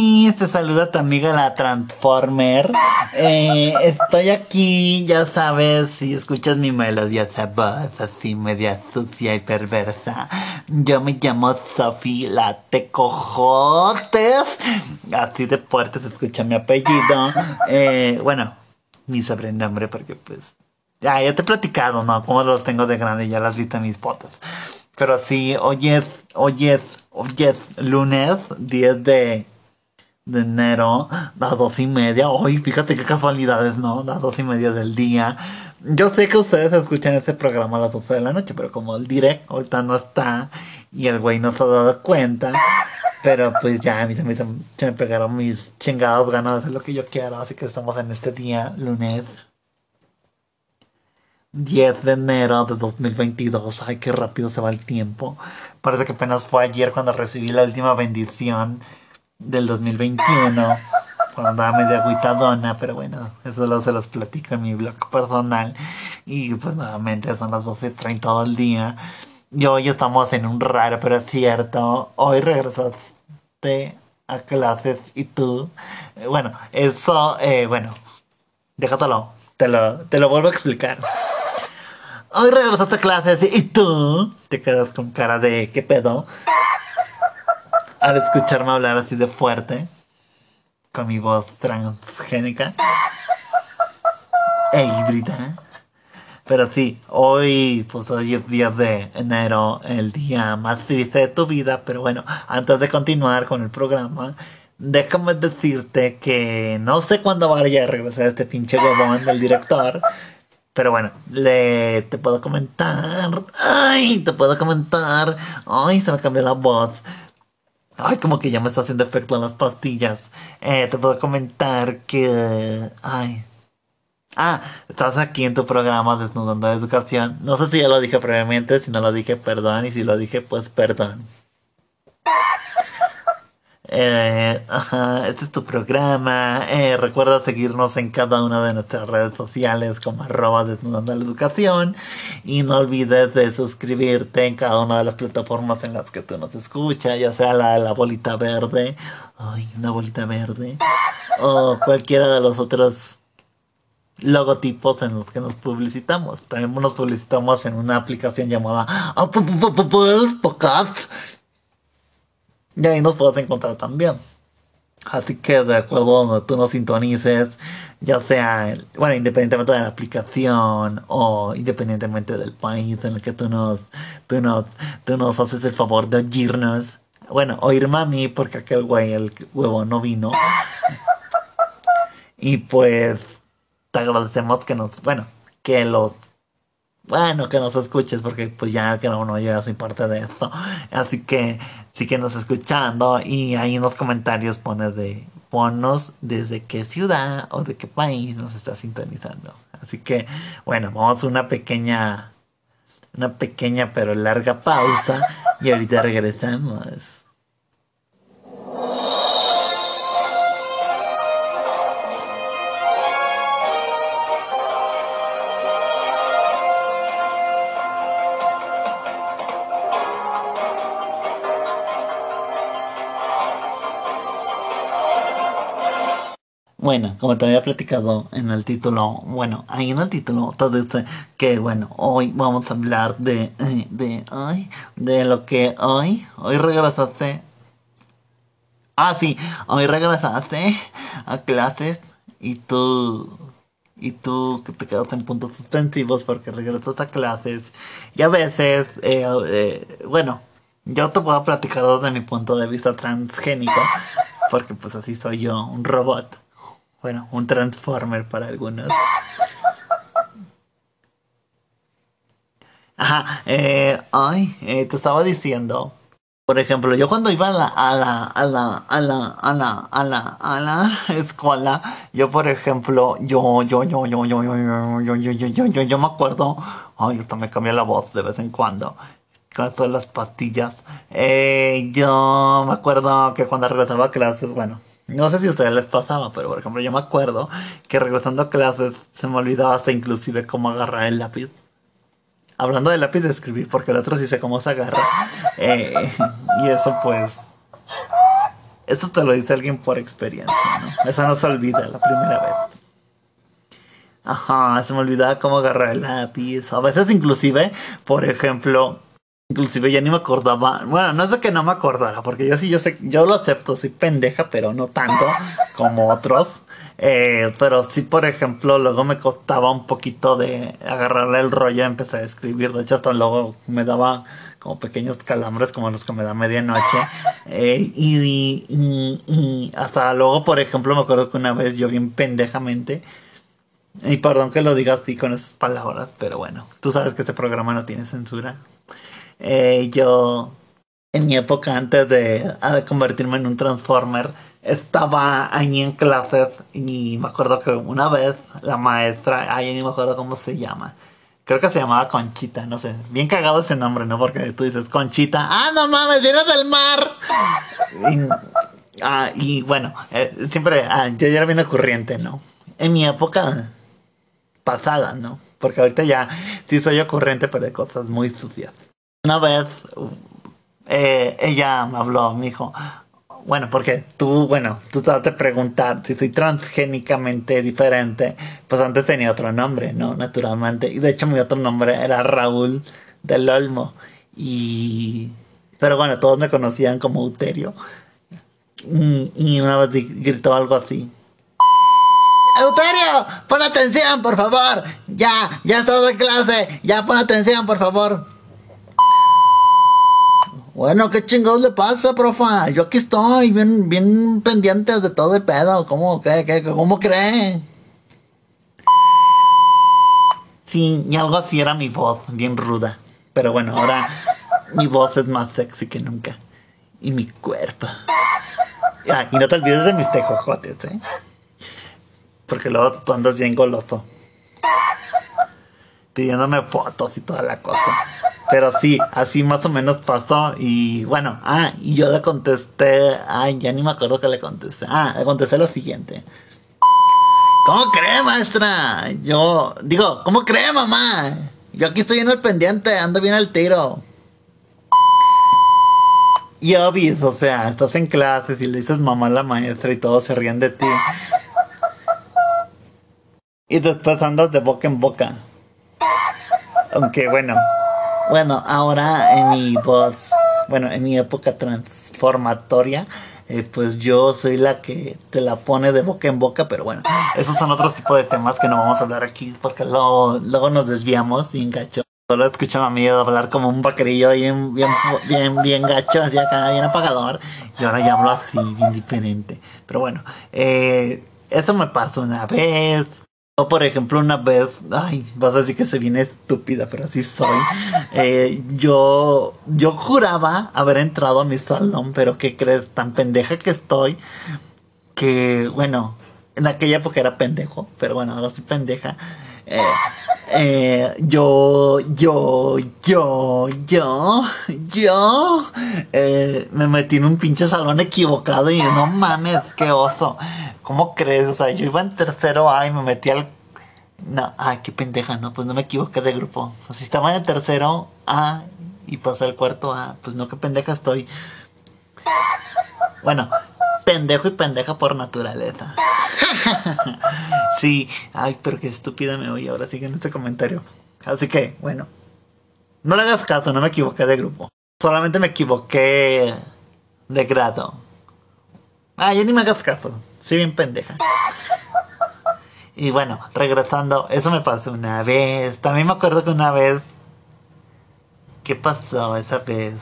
Te saluda tu amiga la Transformer. Eh, estoy aquí, ya sabes, si escuchas mi melodiosa voz así media sucia y perversa. Yo me llamo Sophie la Tecojotes. Así de fuerte se escucha mi apellido. Eh, bueno, mi sobrenombre porque pues... Ya, ya te he platicado, ¿no? Cómo los tengo de grande, ya las viste en mis fotos. Pero sí, hoy es, hoy es, hoy es lunes 10 de, de enero, las dos y media. Hoy, fíjate qué casualidades, ¿no? Las dos y media del día. Yo sé que ustedes escuchan este programa a las 12 de la noche, pero como el direct ahorita no está y el güey no se ha dado cuenta. Pero pues ya a mí se me, se me pegaron mis chingados ganas de hacer lo que yo quiero. Así que estamos en este día, lunes 10 de enero de 2022. Ay, qué rápido se va el tiempo. Parece que apenas fue ayer cuando recibí la última bendición del 2021. Cuando andaba medio agüitadona, pero bueno, eso lo se los platico en mi blog personal. Y pues nuevamente son las 12.30 todo el día. Y hoy estamos en un raro, pero cierto. Hoy regresaste a clases y tú. eh, bueno, eso, eh, bueno, déjatelo. Te lo, te lo vuelvo a explicar. Hoy regresaste a clases y tú te quedas con cara de ¿qué pedo? Al escucharme hablar así de fuerte, con mi voz transgénica e híbrida. Pero sí, hoy, pues hoy es 10 de enero, el día más triste de tu vida. Pero bueno, antes de continuar con el programa, déjame decirte que no sé cuándo vaya a regresar este pinche huevón del director. Pero bueno, le, te puedo comentar. Ay, te puedo comentar. Ay, se me cambió la voz. Ay, como que ya me está haciendo efecto en las pastillas. Eh, te puedo comentar que... Ay. Ah, estás aquí en tu programa Desnudando de Educación. No sé si ya lo dije previamente, si no lo dije, perdón. Y si lo dije, pues perdón. Eh, este es tu programa. Eh, recuerda seguirnos en cada una de nuestras redes sociales como arroba desnudando la educación. Y no olvides de suscribirte en cada una de las plataformas en las que tú nos escuchas, ya sea la la bolita verde, ay, una bolita verde, o cualquiera de los otros logotipos en los que nos publicitamos. También nos publicitamos en una aplicación llamada Podcast. Y ahí nos puedes encontrar también. Así que de acuerdo donde tú nos sintonices, ya sea, bueno, independientemente de la aplicación o independientemente del país en el que tú nos, tú nos, tú nos haces el favor de oírnos. Bueno, oírme a mí porque aquel güey, el huevo no vino. Y pues te agradecemos que nos, bueno, que los bueno, que nos escuches porque pues ya que no, no, yo soy parte de esto. Así que sí que nos escuchando y ahí en los comentarios pone de ponnos desde qué ciudad o de qué país nos está sintonizando. Así que bueno, vamos a una pequeña una pequeña pero larga pausa y ahorita regresamos. Bueno, como te había platicado en el título, bueno, ahí en el título te dice que, bueno, hoy vamos a hablar de, eh, de, ay, de lo que hoy, hoy regresaste. Ah, sí, hoy regresaste a clases y tú, y tú te quedas en puntos suspensivos porque regresas a clases y a veces, eh, eh, bueno, yo te puedo platicar desde mi punto de vista transgénico porque pues así soy yo, un robot. Bueno, un transformer para algunos. Ajá, eh, ay, eh, te estaba diciendo. Por ejemplo, yo cuando iba a la, a la, a la, a la, a la, a la, a la escuela, yo por ejemplo, yo, yo, yo, yo, yo, yo, yo, yo, yo, yo, yo, yo, yo me acuerdo, ay, hasta me cambia la voz de vez en cuando, con todas las pastillas. Eh, yo me acuerdo que cuando regresaba a clases, bueno, no sé si a ustedes les pasaba, pero por ejemplo yo me acuerdo que regresando a clases se me olvidaba hasta inclusive cómo agarrar el lápiz. Hablando del lápiz de escribir, porque el otro sí sé cómo se agarra. Eh, y eso pues... Eso te lo dice alguien por experiencia, ¿no? Eso no se olvida la primera vez. Ajá, se me olvidaba cómo agarrar el lápiz. A veces inclusive, por ejemplo, inclusive ya ni me acordaba. Bueno, no es de que no me acordara, porque yo sí, yo sé, yo lo acepto, soy pendeja, pero no tanto como otros. Eh, pero sí, por ejemplo, luego me costaba un poquito de agarrarle el rollo y empezar a escribir. De hecho, hasta luego me daba como pequeños calambres como los que me da medianoche. Eh, y, y, hasta luego, por ejemplo, me acuerdo que una vez yo bien pendejamente. Y perdón que lo diga así con esas palabras, pero bueno, tú sabes que este programa no tiene censura. Eh, yo, en mi época antes de, de convertirme en un Transformer, estaba ahí en clases y me acuerdo que una vez la maestra, ahí ni me acuerdo cómo se llama, creo que se llamaba Conchita, no sé, bien cagado ese nombre, ¿no? Porque tú dices Conchita, ah, no mames, vienes del mar. Y, ah, y bueno, eh, siempre, ah, yo ya era bien ocurriente, ¿no? En mi época pasada, ¿no? Porque ahorita ya sí soy ocurrente, pero de cosas muy sucias. Una vez eh, ella me habló, me dijo, bueno, porque tú, bueno, tú te vas a preguntar si soy transgénicamente diferente. Pues antes tenía otro nombre, ¿no? Naturalmente. Y de hecho mi otro nombre era Raúl del Olmo. Y... Pero bueno, todos me conocían como Uterio. Y, una vez gritó algo así. Euterio, pon atención, por favor. Ya, ya estás en clase. Ya pon atención, por favor. Bueno, ¿qué chingados le pasa, profa? Yo aquí estoy, bien, bien pendiente de todo el pedo. ¿Cómo, qué, qué, cómo cree? Sí, y algo así era mi voz, bien ruda. Pero bueno, ahora mi voz es más sexy que nunca. Y mi cuerpo. Ah, y no te olvides de mis tejojotes, ¿eh? Porque luego tú andas bien goloso. Pidiéndome fotos y toda la cosa. Pero sí, así más o menos pasó. Y bueno, ah, y yo le contesté. Ay, ya ni me acuerdo que le contesté. Ah, le contesté lo siguiente. ¿Cómo cree, maestra? Yo, digo, ¿cómo cree, mamá? Yo aquí estoy en el pendiente, ando bien al tiro. Y obvio, o sea, estás en clases y le dices mamá a la maestra y todos se ríen de ti. Y después andas de boca en boca. Aunque bueno, bueno, ahora en mi voz, bueno, en mi época transformatoria, eh, pues yo soy la que te la pone de boca en boca, pero bueno, esos son otros tipos de temas que no vamos a hablar aquí porque luego, luego nos desviamos bien gacho. Solo escucho a mí hablar como un vaquerillo bien, bien, bien, bien gacho, así acá, bien apagador. Y ahora ya hablo así, bien diferente. Pero bueno, eh, eso me pasó una vez por ejemplo, una vez, ay, vas a decir que se viene estúpida, pero así soy. Eh, yo, yo juraba haber entrado a mi salón, pero ¿qué crees? Tan pendeja que estoy, que, bueno, en aquella época era pendejo, pero bueno, ahora soy pendeja. Eh, eh, yo, yo, yo, yo, yo, me metí en un pinche salón equivocado y no mames, qué oso. ¿Cómo crees? O sea, yo iba en tercero A y me metí al... No, ay, qué pendeja, no, pues no me equivoqué de grupo. O si estaba en el tercero A y pasé al cuarto A, pues no, qué pendeja estoy. Bueno, pendejo y pendeja por naturaleza. sí, ay, pero qué estúpida me voy ahora sigue en este comentario. Así que, bueno, no le hagas caso, no me equivoqué de grupo. Solamente me equivoqué de grado. Ah, ya ni me hagas caso. Soy bien pendeja. Y bueno, regresando, eso me pasó una vez. También me acuerdo que una vez... ¿Qué pasó esa vez?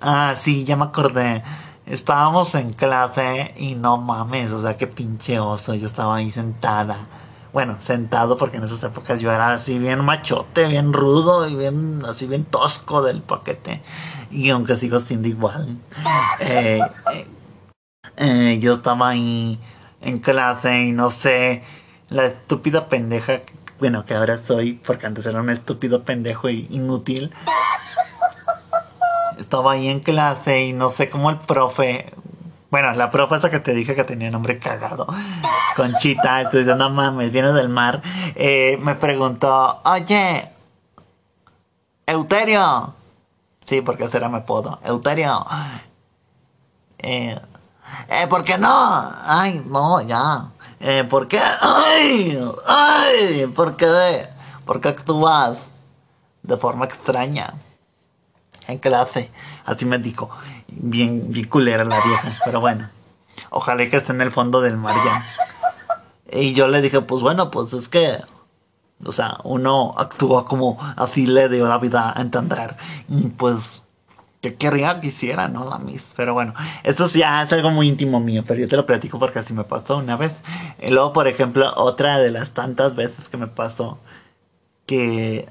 Ah, sí, ya me acordé. Estábamos en clase y no mames, o sea, qué pinche oso. Yo estaba ahí sentada. Bueno, sentado porque en esas épocas yo era así bien machote, bien rudo y bien así bien tosco del paquete. Y aunque sigo siendo igual. Eh, eh, eh, yo estaba ahí en clase y no sé, la estúpida pendeja, bueno, que ahora soy, porque antes era un estúpido pendejo y inútil. Estaba ahí en clase y no sé cómo el profe, bueno, la profe esa que te dije que tenía nombre cagado, Conchita, entonces no mames, viene del mar, eh, me preguntó, oye, Euterio, sí, porque ese era mi apodo, Euterio, eh, Eh, ¿por qué no? Ay, no, ya. Eh, ¿por qué? Ay, ay, ¿por qué? ¿Por qué actúas de forma extraña? En clase, así me dijo. Bien, bien culera la vieja, pero bueno. Ojalá que esté en el fondo del mar ya. Y yo le dije, pues bueno, pues es que o sea, uno actúa como así le dio la vida a entender. Y pues, que querría que hiciera, ¿no? La Miss. Pero bueno, eso ya es algo muy íntimo mío, pero yo te lo platico porque así me pasó una vez. Y luego, por ejemplo, otra de las tantas veces que me pasó que...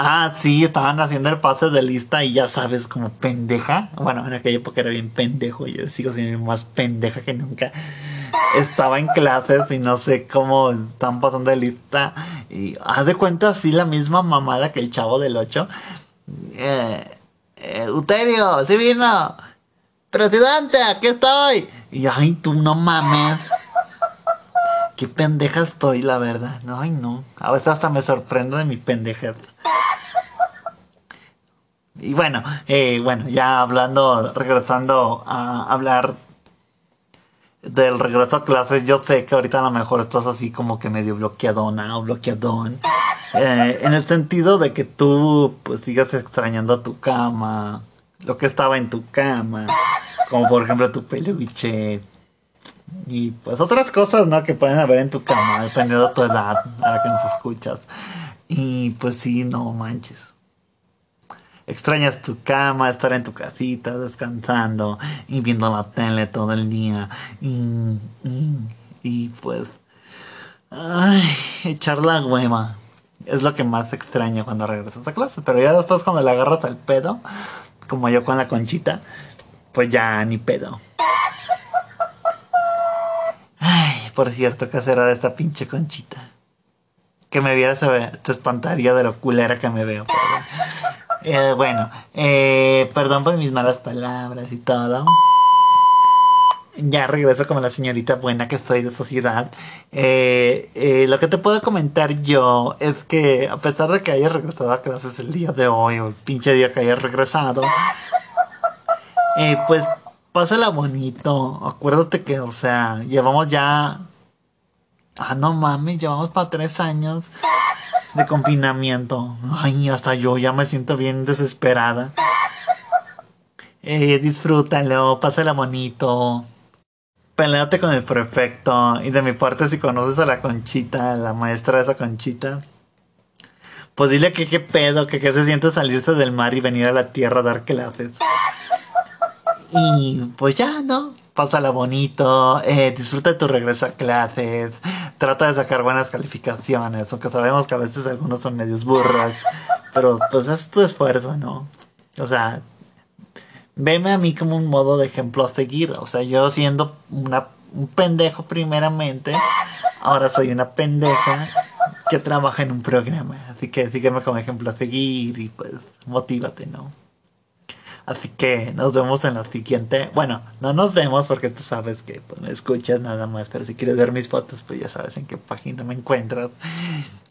Ah, sí, estaban haciendo el pase de lista y ya sabes, como pendeja. Bueno, en aquella época era bien pendejo y yo sigo siendo más pendeja que nunca estaba en clases y no sé cómo están pasando de lista. Y haz de cuenta así la misma mamada que el chavo del 8. Eh, eh, Uterio, sí vino. Presidente, aquí estoy. Y ay, tú no mames. Qué pendeja estoy, la verdad. Ay, no. A veces hasta me sorprendo de mi pendeja. Y bueno, eh, bueno, ya hablando, regresando a hablar del regreso a clases, yo sé que ahorita a lo mejor estás así como que medio bloqueadona o bloqueadón. Eh, en el sentido de que tú pues sigas extrañando tu cama, lo que estaba en tu cama, como por ejemplo tu peluche y pues otras cosas, ¿no? Que pueden haber en tu cama, dependiendo de tu edad, a la que nos escuchas. Y pues sí, no manches extrañas tu cama, estar en tu casita descansando y viendo la tele todo el día y, y, pues ay, echar la hueva es lo que más extraño cuando regresas a clase, pero ya después cuando le agarras al pedo, como yo con la conchita, pues ya ni pedo. Ay, por cierto, ¿qué será de esta pinche conchita? Que me vieras, te espantaría de lo culera que me veo. Eh, bueno, eh, perdón por mis malas palabras y todo. Ya regreso como la señorita buena que estoy de sociedad. Eh, lo que te puedo comentar yo es que a pesar de que hayas regresado a clases el día de hoy o el pinche día que hayas regresado, pues pásala bonito. Acuérdate que, o sea, llevamos ya... Ah, no mames, llevamos para tres años de confinamiento. Ay, hasta yo ya me siento bien desesperada. Eh, disfrútalo, pásala bonito. Peleate con el prefecto. Y de mi parte, si conoces a la Conchita, la maestra de esa Conchita, pues dile que qué pedo, que qué se siente salirse del mar y venir a la tierra a dar clases. Y pues ya, ¿no? Pásala bonito, eh, disfruta de tu regreso a clases, trata de sacar buenas calificaciones, aunque sabemos que a veces algunos son medios burras, pero pues es tu esfuerzo, ¿no? O sea, veme a mí como un modo de ejemplo a seguir, o sea, yo siendo una, un pendejo primeramente, ahora soy una pendeja que trabaja en un programa, así que sígueme como ejemplo a seguir y pues motívate, ¿no? Así que nos vemos en la siguiente. Bueno, no nos vemos porque tú sabes que pues, me escuchas nada más. Pero si quieres ver mis fotos, pues ya sabes en qué página me encuentras.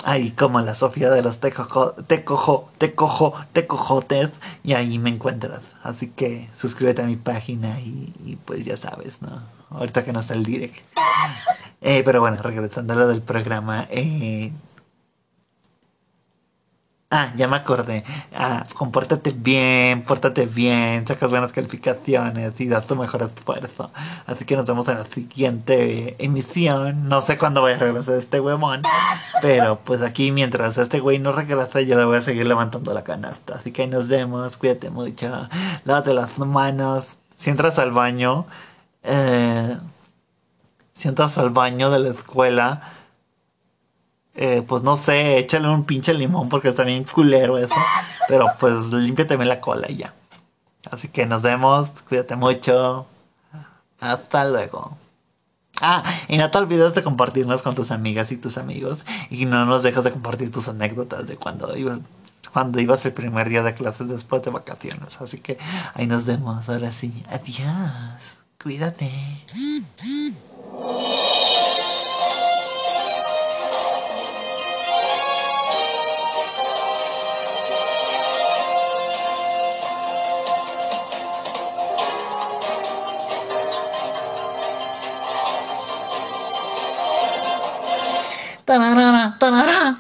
Ahí como la Sofía de los Tecojo, Tecojo, Tecojo, Tecojotes. Y ahí me encuentras. Así que suscríbete a mi página y, pues ya sabes, ¿no? Ahorita que no está el direct. Eh, pero bueno, regresando a lo del programa. Eh, Ah, ya me acordé. Ah, compórtate bien, pórtate bien, sacas buenas calificaciones y das tu mejor esfuerzo. Así que nos vemos en la siguiente emisión. No sé cuándo vaya a regresar este huevón. Pero pues aquí mientras este güey no regresa, yo le voy a seguir levantando la canasta. Así que nos vemos, cuídate mucho. Lávate las manos. Si entras al baño, eh, si entras al baño de la escuela eh, pues no sé, échale un pinche limón porque está bien culero eso. Pero pues límpiate la cola y ya. Así que nos vemos, cuídate mucho. Hasta luego. Ah, y no te olvides de compartirnos con tus amigas y tus amigos. Y no nos dejes de compartir tus anécdotas de cuando ibas, cuando ibas el primer día de clases después de vacaciones. Así que ahí nos vemos. Ahora sí. Adiós. Cuídate. Da na na na, da na na.